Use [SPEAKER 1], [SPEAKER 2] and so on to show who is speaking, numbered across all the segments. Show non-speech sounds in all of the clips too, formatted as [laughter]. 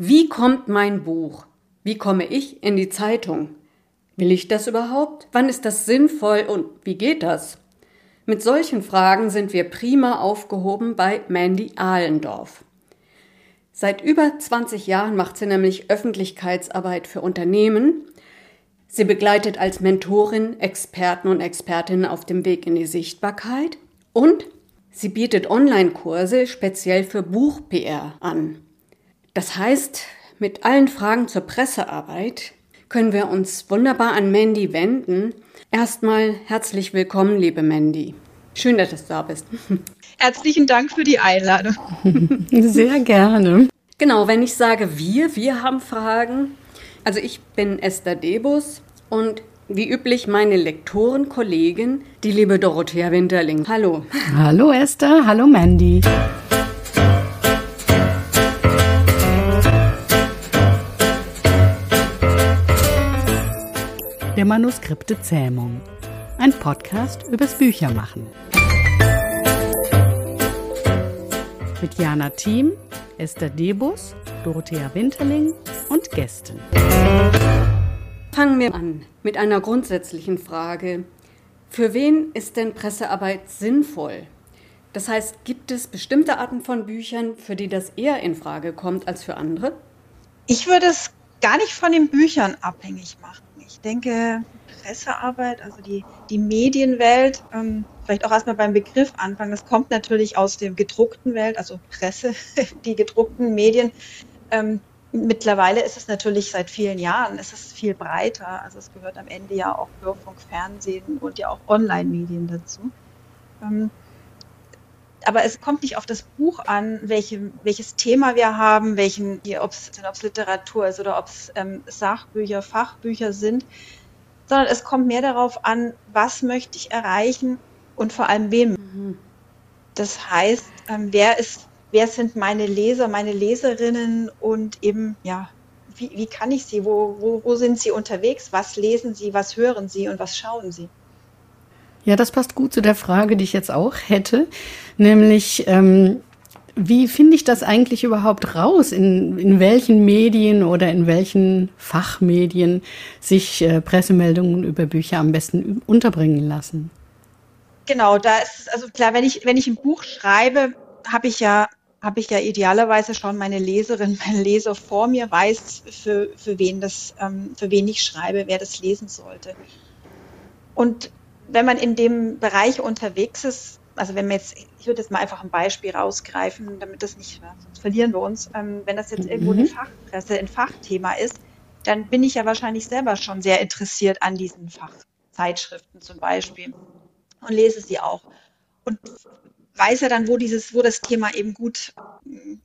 [SPEAKER 1] Wie kommt mein Buch? Wie komme ich in die Zeitung? Will ich das überhaupt? Wann ist das sinnvoll und wie geht das? Mit solchen Fragen sind wir prima aufgehoben bei Mandy Ahlendorf. Seit über 20 Jahren macht sie nämlich Öffentlichkeitsarbeit für Unternehmen. Sie begleitet als Mentorin Experten und Expertinnen auf dem Weg in die Sichtbarkeit und sie bietet Online-Kurse speziell für Buch-PR an. Das heißt, mit allen Fragen zur Pressearbeit können wir uns wunderbar an Mandy wenden. Erstmal herzlich willkommen, liebe Mandy. Schön, dass du da bist. [laughs]
[SPEAKER 2] Herzlichen Dank für die Einladung. [laughs]
[SPEAKER 1] Sehr gerne. Genau, wenn ich sage wir, wir haben Fragen. Also ich bin Esther Debus und wie üblich meine Lektorenkollegin, die liebe Dorothea Winterling. Hallo.
[SPEAKER 3] Hallo Esther, hallo Mandy. Der Manuskripte Zähmung. Ein Podcast übers Büchermachen. Mit Jana Thiem, Esther Debus, Dorothea Winterling und Gästen.
[SPEAKER 1] Fangen wir an mit einer grundsätzlichen Frage. Für wen ist denn Pressearbeit sinnvoll? Das heißt, gibt es bestimmte Arten von Büchern, für die das eher in Frage kommt als für andere?
[SPEAKER 2] Ich würde es gar nicht von den Büchern abhängig machen. Ich denke, Pressearbeit, also die, die Medienwelt, ähm, vielleicht auch erstmal beim Begriff anfangen. Das kommt natürlich aus der gedruckten Welt, also Presse, [laughs] die gedruckten Medien. Ähm, mittlerweile ist es natürlich seit vielen Jahren, es ist viel breiter. Also es gehört am Ende ja auch Hörfunk, Fernsehen und ja auch Online-Medien dazu. Ähm, aber es kommt nicht auf das Buch an, welche, welches Thema wir haben, welchen, ob es Literatur ist oder ob es ähm, Sachbücher, Fachbücher sind, sondern es kommt mehr darauf an, was möchte ich erreichen und vor allem wem. Mhm. Das heißt, ähm, wer ist, wer sind meine Leser, meine Leserinnen und eben, ja, wie, wie kann ich sie, wo, wo, wo sind sie unterwegs, was lesen sie, was hören sie und was schauen sie?
[SPEAKER 3] Ja, das passt gut zu der Frage, die ich jetzt auch hätte, nämlich ähm, wie finde ich das eigentlich überhaupt raus, in, in welchen Medien oder in welchen Fachmedien sich äh, Pressemeldungen über Bücher am besten unterbringen lassen?
[SPEAKER 2] Genau, da ist es also klar, wenn ich, wenn ich ein Buch schreibe, habe ich ja habe ich ja idealerweise schon meine Leserin, [laughs] mein Leser vor mir, weiß, für, für wen das, ähm, für wen ich schreibe, wer das lesen sollte. Und wenn man in dem Bereich unterwegs ist, also wenn wir jetzt, ich würde jetzt mal einfach ein Beispiel rausgreifen, damit das nicht, sonst verlieren wir uns. Ähm, wenn das jetzt mhm. irgendwo eine Fachpresse, ein Fachthema ist, dann bin ich ja wahrscheinlich selber schon sehr interessiert an diesen Fachzeitschriften zum Beispiel und lese sie auch. Und weiß ja dann, wo dieses, wo das Thema eben gut,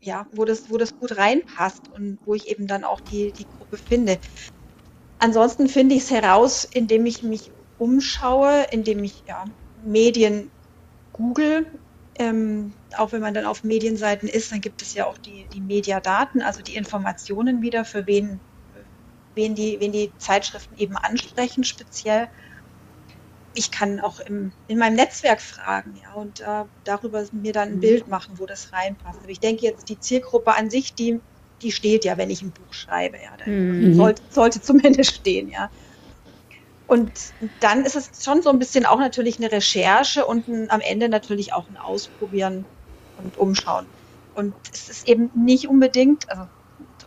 [SPEAKER 2] ja, wo das, wo das gut reinpasst und wo ich eben dann auch die, die Gruppe finde. Ansonsten finde ich es heraus, indem ich mich umschaue, indem ich ja, Medien google. Ähm, auch wenn man dann auf Medienseiten ist, dann gibt es ja auch die, die Mediadaten, also die Informationen wieder, für wen, wen, die, wen die Zeitschriften eben ansprechen, speziell. Ich kann auch im, in meinem Netzwerk fragen ja, und äh, darüber mir dann ein mhm. Bild machen, wo das reinpasst. Aber ich denke jetzt, die Zielgruppe an sich, die, die steht ja, wenn ich ein Buch schreibe. Ja, mhm. sollte, sollte zumindest stehen, ja. Und dann ist es schon so ein bisschen auch natürlich eine Recherche und ein, am Ende natürlich auch ein Ausprobieren und Umschauen. Und es ist eben nicht unbedingt, also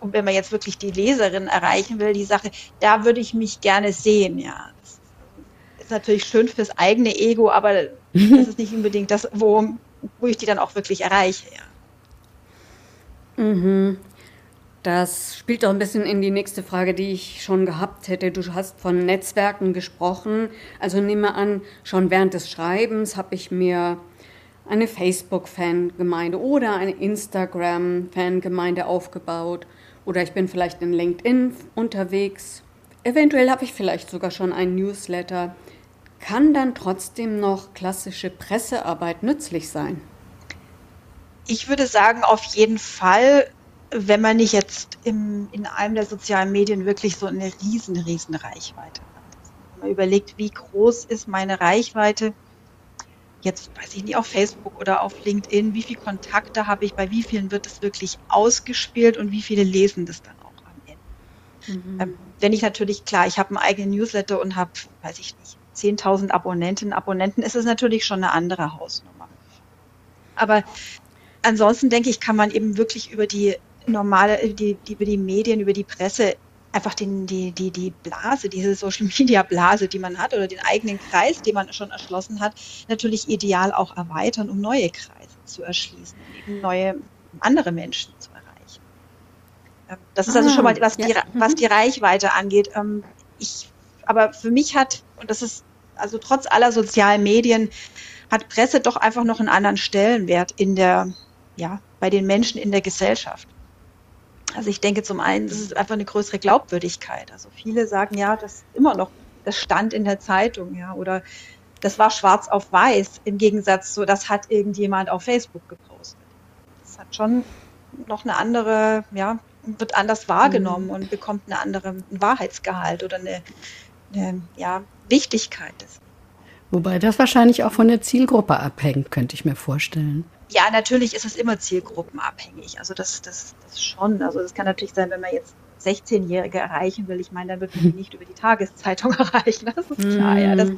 [SPEAKER 2] wenn man jetzt wirklich die Leserin erreichen will, die Sache, da würde ich mich gerne sehen, ja. Das ist natürlich schön fürs eigene Ego, aber [laughs] das ist nicht unbedingt das, wo, wo ich die dann auch wirklich erreiche, ja.
[SPEAKER 1] Mhm. Das spielt auch ein bisschen in die nächste Frage, die ich schon gehabt hätte. Du hast von Netzwerken gesprochen. Also nehme an, schon während des Schreibens habe ich mir eine Facebook-Fangemeinde oder eine Instagram-Fangemeinde aufgebaut. Oder ich bin vielleicht in LinkedIn unterwegs. Eventuell habe ich vielleicht sogar schon einen Newsletter. Kann dann trotzdem noch klassische Pressearbeit nützlich sein?
[SPEAKER 2] Ich würde sagen, auf jeden Fall wenn man nicht jetzt im, in einem der sozialen Medien wirklich so eine riesen, riesen Reichweite hat. Wenn man überlegt, wie groß ist meine Reichweite, jetzt weiß ich nicht, auf Facebook oder auf LinkedIn, wie viele Kontakte habe ich, bei wie vielen wird es wirklich ausgespielt und wie viele lesen das dann auch am Ende. Mhm. Ähm, wenn ich natürlich, klar, ich habe einen eigenen Newsletter und habe, weiß ich nicht, 10.000 Abonnentinnen, Abonnenten, ist es natürlich schon eine andere Hausnummer. Aber ansonsten denke ich, kann man eben wirklich über die normale, die, die, über die Medien, über die Presse einfach den, die, die, die Blase, diese Social Media Blase, die man hat oder den eigenen Kreis, den man schon erschlossen hat, natürlich ideal auch erweitern, um neue Kreise zu erschließen, eben neue andere Menschen zu erreichen. Ähm, das ist also schon mal, was, ah, die, was die Reichweite angeht. Ähm, ich, aber für mich hat, und das ist also trotz aller sozialen Medien, hat Presse doch einfach noch einen anderen Stellenwert in der, ja, bei den Menschen in der Gesellschaft. Also ich denke zum einen, das ist einfach eine größere Glaubwürdigkeit. Also viele sagen ja, das ist immer noch, das stand in der Zeitung, ja, oder das war schwarz auf weiß, im Gegensatz zu, das hat irgendjemand auf Facebook gepostet. Das hat schon noch eine andere, ja, wird anders wahrgenommen mhm. und bekommt eine andere Wahrheitsgehalt oder eine, eine ja, Wichtigkeit.
[SPEAKER 3] Wobei das wahrscheinlich auch von der Zielgruppe abhängt, könnte ich mir vorstellen.
[SPEAKER 2] Ja, natürlich ist es immer zielgruppenabhängig. Also das, das, das schon. Also das kann natürlich sein, wenn man jetzt 16-Jährige erreichen will. Ich meine, dann wird man die [laughs] nicht über die Tageszeitung [laughs] erreichen. Das ist klar, ja. Das,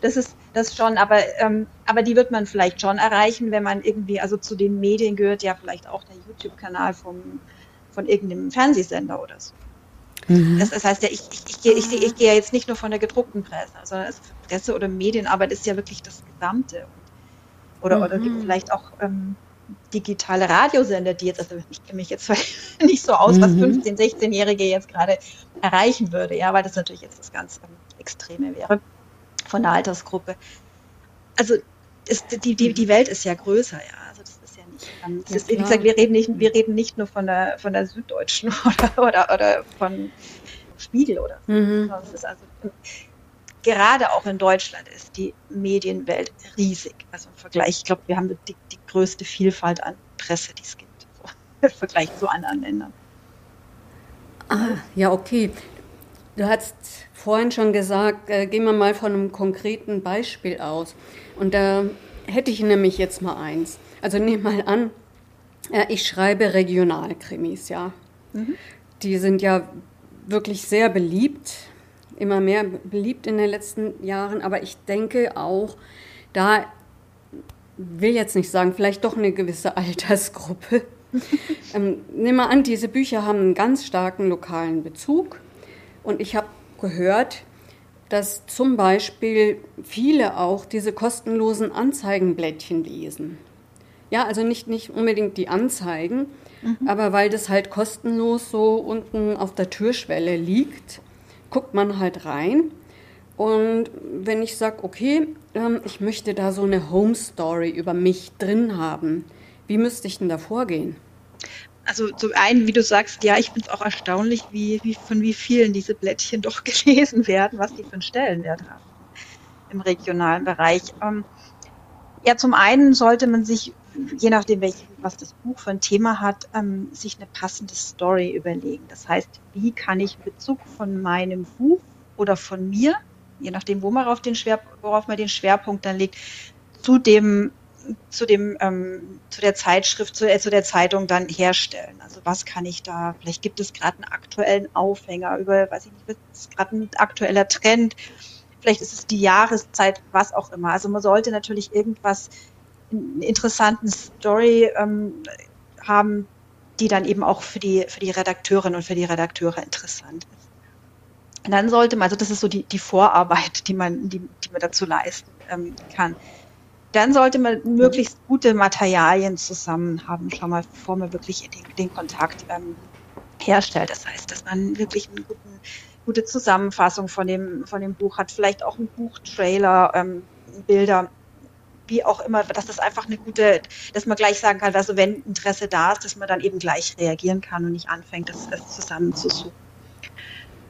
[SPEAKER 2] das ist das schon, aber, ähm, aber die wird man vielleicht schon erreichen, wenn man irgendwie, also zu den Medien gehört ja vielleicht auch der YouTube-Kanal vom, von irgendeinem Fernsehsender oder so. Mhm. Das, das, heißt ja, ich, ich, ich, gehe, ich, ich gehe ja jetzt nicht nur von der gedruckten Presse, sondern also Presse oder Medienarbeit ist ja wirklich das Gesamte. Oder, mhm. oder vielleicht auch ähm, digitale Radiosender, die jetzt, also ich kenne mich jetzt [laughs] nicht so aus, was 15-, mhm. 16-Jährige jetzt gerade erreichen würde, ja, weil das natürlich jetzt das ganz ähm, Extreme wäre von der Altersgruppe. Also ist, die, die, die Welt ist ja größer, ja. Also das ist ja nicht, ähm, ja, ist, wie gesagt, wir reden nicht, wir reden nicht nur von der von der Süddeutschen [laughs] oder, oder, oder von Spiegel oder so. Mhm. Das ist also gerade auch in Deutschland ist die Medienwelt riesig. Also im Vergleich, ich glaube, wir haben die, die größte Vielfalt an Presse, die es gibt, so, [laughs] im Vergleich zu anderen Ländern.
[SPEAKER 1] Ah, ja, okay. Du hast vorhin schon gesagt, äh, gehen wir mal von einem konkreten Beispiel aus. Und da hätte ich nämlich jetzt mal eins. Also nehmen mal an, äh, ich schreibe Regionalkrimis, ja. Mhm. Die sind ja wirklich sehr beliebt immer mehr beliebt in den letzten Jahren, aber ich denke auch, da will jetzt nicht sagen, vielleicht doch eine gewisse [laughs] Altersgruppe. [laughs] ähm, nimm mal an, diese Bücher haben einen ganz starken lokalen Bezug und ich habe gehört, dass zum Beispiel viele auch diese kostenlosen Anzeigenblättchen lesen. Ja, also nicht, nicht unbedingt die Anzeigen, mhm. aber weil das halt kostenlos so unten auf der Türschwelle liegt guckt man halt rein. Und wenn ich sage, okay, ähm, ich möchte da so eine Home Story über mich drin haben, wie müsste ich denn da vorgehen?
[SPEAKER 2] Also zum einen, wie du sagst, ja, ich finde es auch erstaunlich, wie, wie, von wie vielen diese Blättchen [laughs] doch gelesen werden, was die für einen Stellenwert haben im regionalen Bereich. Ähm, ja, zum einen sollte man sich je nachdem, welch, was das Buch für ein Thema hat, ähm, sich eine passende Story überlegen. Das heißt, wie kann ich Bezug von meinem Buch oder von mir, je nachdem, wo man auf den worauf man den Schwerpunkt dann legt, zu dem zu dem ähm, zu der Zeitschrift zu, äh, zu der Zeitung dann herstellen. Also was kann ich da? Vielleicht gibt es gerade einen aktuellen Aufhänger über, weiß ich nicht, ist gerade ein aktueller Trend. Vielleicht ist es die Jahreszeit, was auch immer. Also man sollte natürlich irgendwas interessanten Story ähm, haben, die dann eben auch für die, für die Redakteurin und für die Redakteure interessant ist. Und dann sollte man, also das ist so die, die Vorarbeit, die man, die, die man dazu leisten ähm, kann. Dann sollte man möglichst gute Materialien zusammen haben, schon mal, bevor man wirklich den, den Kontakt ähm, herstellt. Das heißt, dass man wirklich eine gute Zusammenfassung von dem, von dem Buch hat, vielleicht auch ein Buchtrailer, ähm, Bilder, wie auch immer, dass das einfach eine gute, dass man gleich sagen kann, also wenn Interesse da ist, dass man dann eben gleich reagieren kann und nicht anfängt, das, das zusammenzusuchen.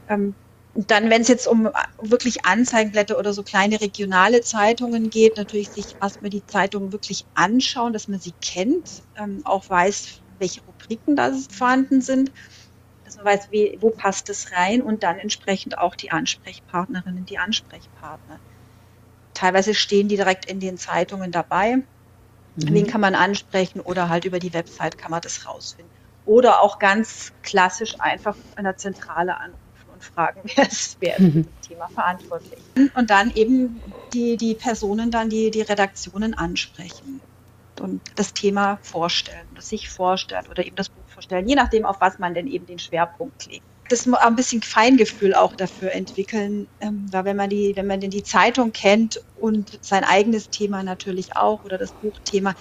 [SPEAKER 2] Ähm, dann, wenn es jetzt um wirklich Anzeigenblätter oder so kleine regionale Zeitungen geht, natürlich sich erstmal die Zeitungen wirklich anschauen, dass man sie kennt, ähm, auch weiß, welche Rubriken da vorhanden sind, dass man weiß, wie, wo passt es rein und dann entsprechend auch die Ansprechpartnerinnen, die Ansprechpartner teilweise stehen die direkt in den Zeitungen dabei. Mhm. Wen kann man ansprechen oder halt über die Website kann man das rausfinden. Oder auch ganz klassisch einfach an der Zentrale anrufen und fragen, [laughs] wer ist, wer ist mhm. das Thema verantwortlich. Und dann eben die, die Personen dann, die, die Redaktionen ansprechen und das Thema vorstellen, das sich vorstellen oder eben das Buch vorstellen, je nachdem, auf was man denn eben den Schwerpunkt legt. Das ein bisschen Feingefühl auch dafür entwickeln, ähm, weil wenn man die, wenn man denn die Zeitung kennt und sein eigenes Thema natürlich auch oder das Buchthema,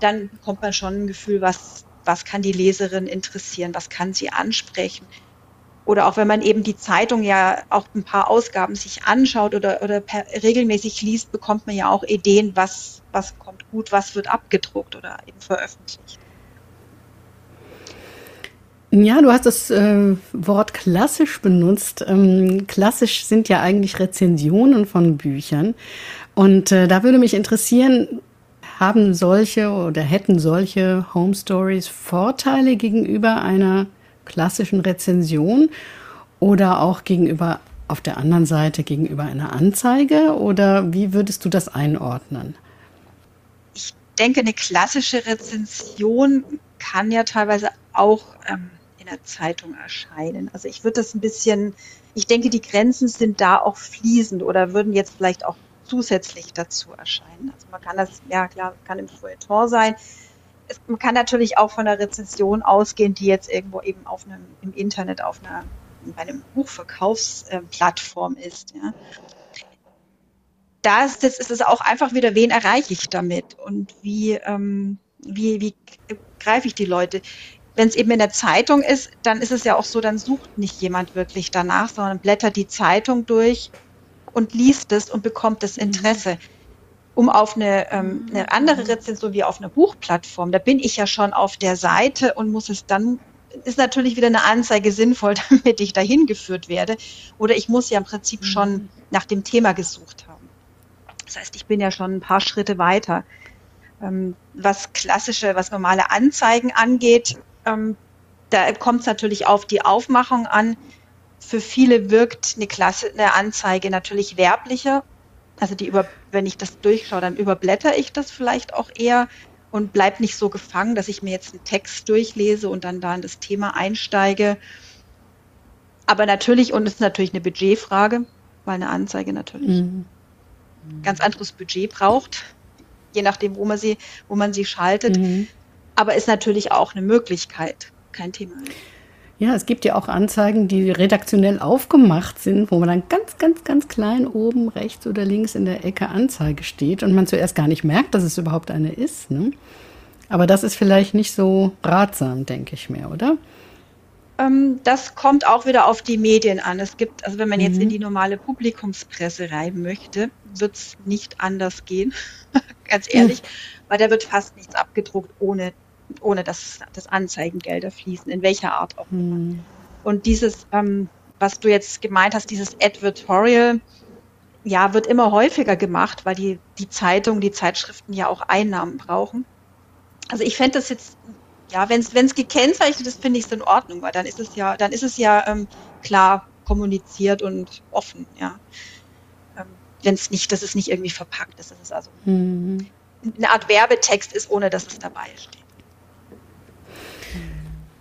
[SPEAKER 2] dann bekommt man schon ein Gefühl, was, was kann die Leserin interessieren, was kann sie ansprechen. Oder auch wenn man eben die Zeitung ja auch ein paar Ausgaben sich anschaut oder, oder per, regelmäßig liest, bekommt man ja auch Ideen, was, was kommt gut, was wird abgedruckt oder eben veröffentlicht.
[SPEAKER 3] Ja, du hast das äh, Wort klassisch benutzt. Ähm, klassisch sind ja eigentlich Rezensionen von Büchern. Und äh, da würde mich interessieren, haben solche oder hätten solche Home Stories Vorteile gegenüber einer klassischen Rezension oder auch gegenüber auf der anderen Seite gegenüber einer Anzeige oder wie würdest du das einordnen?
[SPEAKER 2] Ich denke, eine klassische Rezension kann ja teilweise auch ähm, der Zeitung erscheinen. Also ich würde das ein bisschen, ich denke, die Grenzen sind da auch fließend oder würden jetzt vielleicht auch zusätzlich dazu erscheinen. Also man kann das, ja klar, kann im Feuilleton sein. Es, man kann natürlich auch von einer Rezension ausgehen, die jetzt irgendwo eben auf einem, im Internet auf einer, bei einem Buchverkaufsplattform ist. Ja. Da ist, ist es auch einfach wieder, wen erreiche ich damit und wie, ähm, wie, wie greife ich die Leute? Wenn es eben in der Zeitung ist, dann ist es ja auch so, dann sucht nicht jemand wirklich danach, sondern blättert die Zeitung durch und liest es und bekommt das Interesse. Um auf eine, ähm, eine andere Rezension wie auf einer Buchplattform, da bin ich ja schon auf der Seite und muss es dann, ist natürlich wieder eine Anzeige sinnvoll, [laughs] damit ich dahin geführt werde. Oder ich muss ja im Prinzip schon nach dem Thema gesucht haben. Das heißt, ich bin ja schon ein paar Schritte weiter. Ähm, was klassische, was normale Anzeigen angeht, ähm, da kommt es natürlich auf die Aufmachung an. Für viele wirkt eine Klasse, eine Anzeige natürlich werblicher. Also die über, wenn ich das durchschaue, dann überblätter ich das vielleicht auch eher und bleib nicht so gefangen, dass ich mir jetzt einen Text durchlese und dann da in das Thema einsteige. Aber natürlich, und es ist natürlich eine Budgetfrage, weil eine Anzeige natürlich mhm. ganz anderes Budget braucht, je nachdem, wo man sie, wo man sie schaltet. Mhm aber ist natürlich auch eine Möglichkeit, kein Thema.
[SPEAKER 3] Ja, es gibt ja auch Anzeigen, die redaktionell aufgemacht sind, wo man dann ganz, ganz, ganz klein oben rechts oder links in der Ecke Anzeige steht und man zuerst gar nicht merkt, dass es überhaupt eine ist. Ne? Aber das ist vielleicht nicht so ratsam, denke ich mir, oder?
[SPEAKER 2] Ähm, das kommt auch wieder auf die Medien an. Es gibt, also wenn man mhm. jetzt in die normale Publikumspresse rein möchte, wird es nicht anders gehen, [laughs] ganz ehrlich, mhm. weil da wird fast nichts abgedruckt, ohne ohne dass, dass Anzeigengelder fließen, in welcher Art auch immer. Hm. Und dieses, ähm, was du jetzt gemeint hast, dieses Advertorial, ja, wird immer häufiger gemacht, weil die, die Zeitungen, die Zeitschriften ja auch Einnahmen brauchen. Also ich fände das jetzt, ja, wenn es gekennzeichnet ist, finde ich es in Ordnung, weil dann ist es ja, dann ist es ja ähm, klar kommuniziert und offen, ja. Ähm, wenn es nicht, dass es nicht irgendwie verpackt ist, dass es also mhm. eine Art Werbetext ist, ohne dass es dabei steht.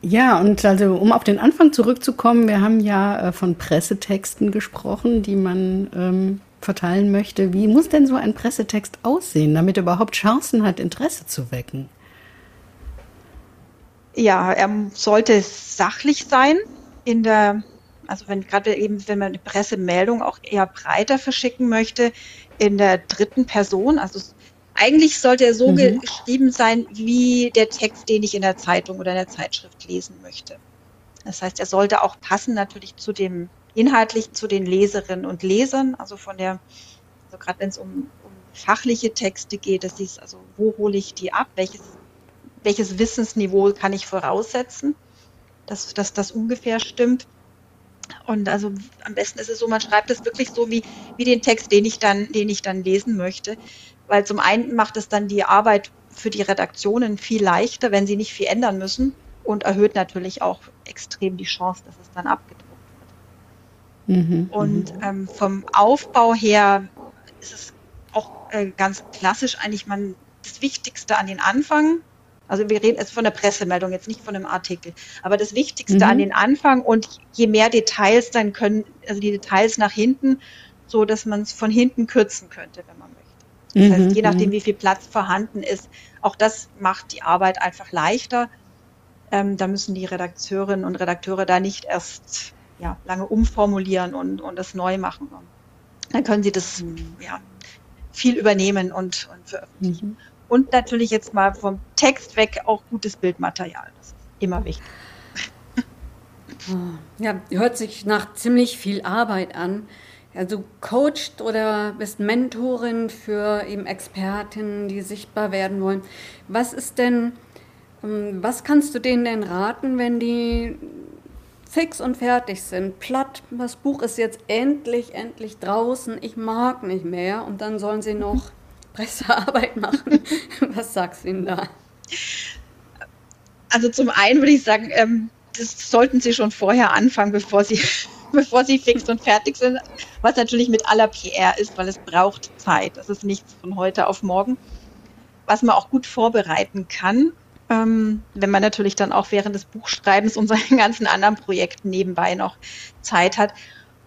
[SPEAKER 3] Ja, und also um auf den Anfang zurückzukommen, wir haben ja äh, von Pressetexten gesprochen, die man ähm, verteilen möchte. Wie muss denn so ein Pressetext aussehen, damit er überhaupt Chancen hat, Interesse zu wecken?
[SPEAKER 2] Ja, er sollte sachlich sein in der, also wenn gerade eben, wenn man eine Pressemeldung auch eher breiter verschicken möchte, in der dritten Person, also eigentlich sollte er so mhm. geschrieben sein wie der Text, den ich in der Zeitung oder in der Zeitschrift lesen möchte. Das heißt, er sollte auch passen natürlich zu dem inhaltlich zu den Leserinnen und Lesern, also von der, also gerade wenn es um, um fachliche Texte geht, das ist also, wo hole ich die ab, welches, welches Wissensniveau kann ich voraussetzen, dass, dass das ungefähr stimmt. Und also am besten ist es so, man schreibt es wirklich so wie, wie den Text, den ich dann, den ich dann lesen möchte weil zum einen macht es dann die Arbeit für die Redaktionen viel leichter, wenn sie nicht viel ändern müssen und erhöht natürlich auch extrem die Chance, dass es dann abgedruckt wird. Mhm, und mhm. ähm, vom Aufbau her ist es auch äh, ganz klassisch eigentlich man das Wichtigste an den Anfang. Also wir reden jetzt von der Pressemeldung, jetzt nicht von einem Artikel. Aber das Wichtigste mhm. an den Anfang und je mehr Details dann können, also die Details nach hinten, so dass man es von hinten kürzen könnte, wenn man. Das mhm. heißt, je nachdem, mhm. wie viel Platz vorhanden ist, auch das macht die Arbeit einfach leichter. Ähm, da müssen die Redakteurinnen und Redakteure da nicht erst ja, lange umformulieren und, und das neu machen. Dann können sie das mhm. ja, viel übernehmen und, und veröffentlichen. Mhm. Und natürlich jetzt mal vom Text weg auch gutes Bildmaterial. Das ist immer wichtig.
[SPEAKER 1] Ja, hört sich nach ziemlich viel Arbeit an. Also coacht oder bist Mentorin für eben Expertinnen, die sichtbar werden wollen. Was ist denn, ähm, was kannst du denen denn raten, wenn die fix und fertig sind, platt, das Buch ist jetzt endlich, endlich draußen, ich mag nicht mehr und dann sollen sie noch [laughs] Pressearbeit machen. [laughs] Was sagst du ihnen da?
[SPEAKER 2] Also zum einen würde ich sagen, ähm, das sollten sie schon vorher anfangen, bevor sie, [laughs] bevor sie fix und fertig sind, was natürlich mit aller PR ist, weil es braucht Zeit. Das ist nichts von heute auf morgen. Was man auch gut vorbereiten kann, ähm, wenn man natürlich dann auch während des Buchschreibens und seinen ganzen anderen Projekten nebenbei noch Zeit hat.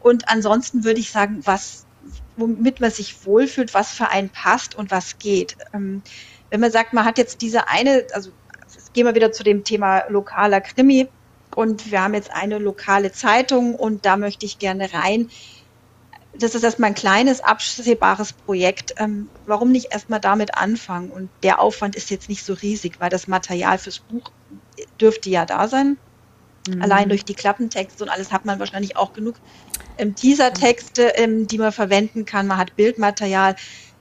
[SPEAKER 2] Und ansonsten würde ich sagen, was, womit man sich wohlfühlt, was für einen passt und was geht. Ähm, wenn man sagt, man hat jetzt diese eine, also gehen wir wieder zu dem Thema lokaler Krimi und wir haben jetzt eine lokale Zeitung und da möchte ich gerne rein das ist erstmal ein kleines, absehbares Projekt. Ähm, warum nicht erstmal damit anfangen? Und der Aufwand ist jetzt nicht so riesig, weil das Material fürs Buch dürfte ja da sein. Mhm. Allein durch die Klappentexte und alles hat man wahrscheinlich auch genug ähm, Teasertexte, ähm, die man verwenden kann. Man hat Bildmaterial.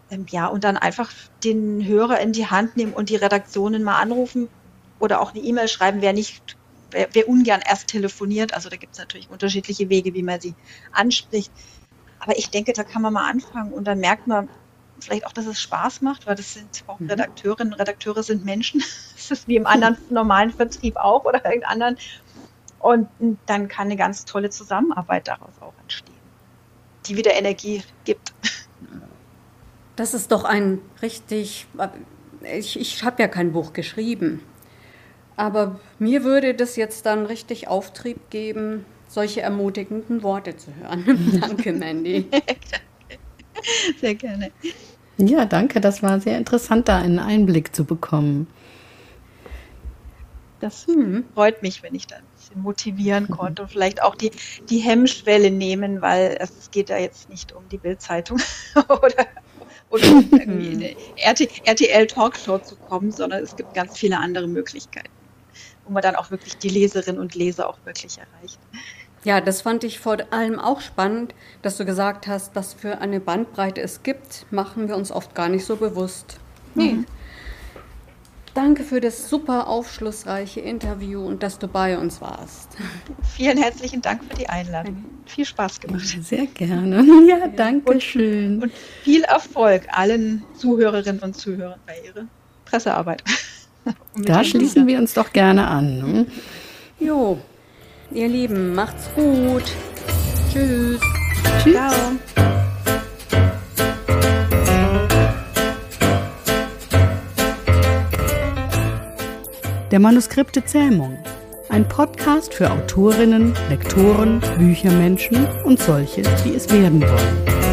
[SPEAKER 2] Ähm, ja, und dann einfach den Hörer in die Hand nehmen und die Redaktionen mal anrufen oder auch eine E-Mail schreiben, wer nicht, wer, wer ungern erst telefoniert. Also da gibt es natürlich unterschiedliche Wege, wie man sie anspricht aber ich denke, da kann man mal anfangen und dann merkt man vielleicht auch, dass es Spaß macht, weil das sind auch mhm. Redakteurinnen, Redakteure sind Menschen. [laughs] Das ist wie im anderen [laughs] normalen Vertrieb auch oder irgendeinem anderen. Und dann kann eine ganz tolle Zusammenarbeit daraus auch entstehen, die wieder Energie gibt.
[SPEAKER 1] Das ist doch ein richtig, ich, ich habe ja kein Buch geschrieben, aber mir würde das jetzt dann richtig Auftrieb geben, solche ermutigenden Worte zu hören. [laughs] danke, Mandy. [laughs]
[SPEAKER 2] sehr gerne.
[SPEAKER 3] Ja, danke. Das war sehr interessant, da einen Einblick zu bekommen.
[SPEAKER 2] Das hm. freut mich, wenn ich da ein bisschen motivieren [laughs] konnte und vielleicht auch die, die Hemmschwelle nehmen, weil es geht da jetzt nicht um die Bildzeitung oder, oder irgendwie in eine RTL Talkshow zu kommen, sondern es gibt ganz viele andere Möglichkeiten, wo man dann auch wirklich die Leserinnen und Leser auch wirklich erreicht.
[SPEAKER 1] Ja, das fand ich vor allem auch spannend, dass du gesagt hast, was für eine Bandbreite es gibt, machen wir uns oft gar nicht so bewusst. Nee. Mhm. Danke für das super aufschlussreiche Interview und dass du bei uns warst.
[SPEAKER 2] Vielen herzlichen Dank für die Einladung. Viel Spaß gemacht.
[SPEAKER 3] Sehr gerne. [laughs] Ja, danke und, schön.
[SPEAKER 2] Und viel Erfolg allen Zuhörerinnen und Zuhörern bei ihrer Pressearbeit.
[SPEAKER 3] Da schließen wir uns doch gerne an. Ne?
[SPEAKER 1] Jo, Ihr Lieben, macht's gut. Tschüss.
[SPEAKER 3] Tschüss. Ciao. Der Manuskripte Zähmung. Ein Podcast für Autorinnen, Lektoren, Büchermenschen und solche, die es werden wollen.